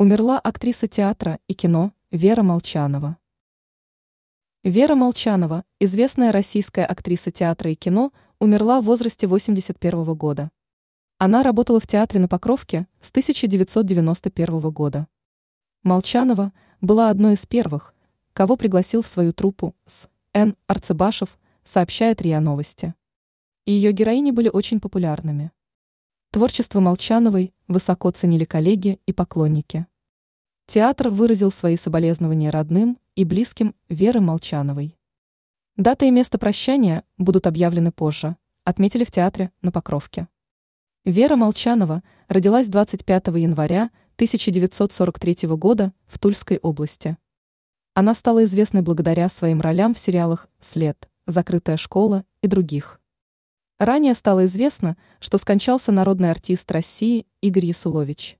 Умерла актриса театра и кино Вера Молчанова. Вера Молчанова, известная российская актриса театра и кино, умерла в возрасте 81 года. Она работала в театре на Покровке с 1991 года. Молчанова была одной из первых, кого пригласил в свою труппу с Н. Арцебашев, сообщает РИА Новости. Ее героини были очень популярными. Творчество Молчановой высоко ценили коллеги и поклонники. Театр выразил свои соболезнования родным и близким Веры Молчановой. Дата и место прощания будут объявлены позже, отметили в театре на Покровке. Вера Молчанова родилась 25 января 1943 года в Тульской области. Она стала известной благодаря своим ролям в сериалах «След», «Закрытая школа» и других. Ранее стало известно, что скончался народный артист России Игорь Ясулович.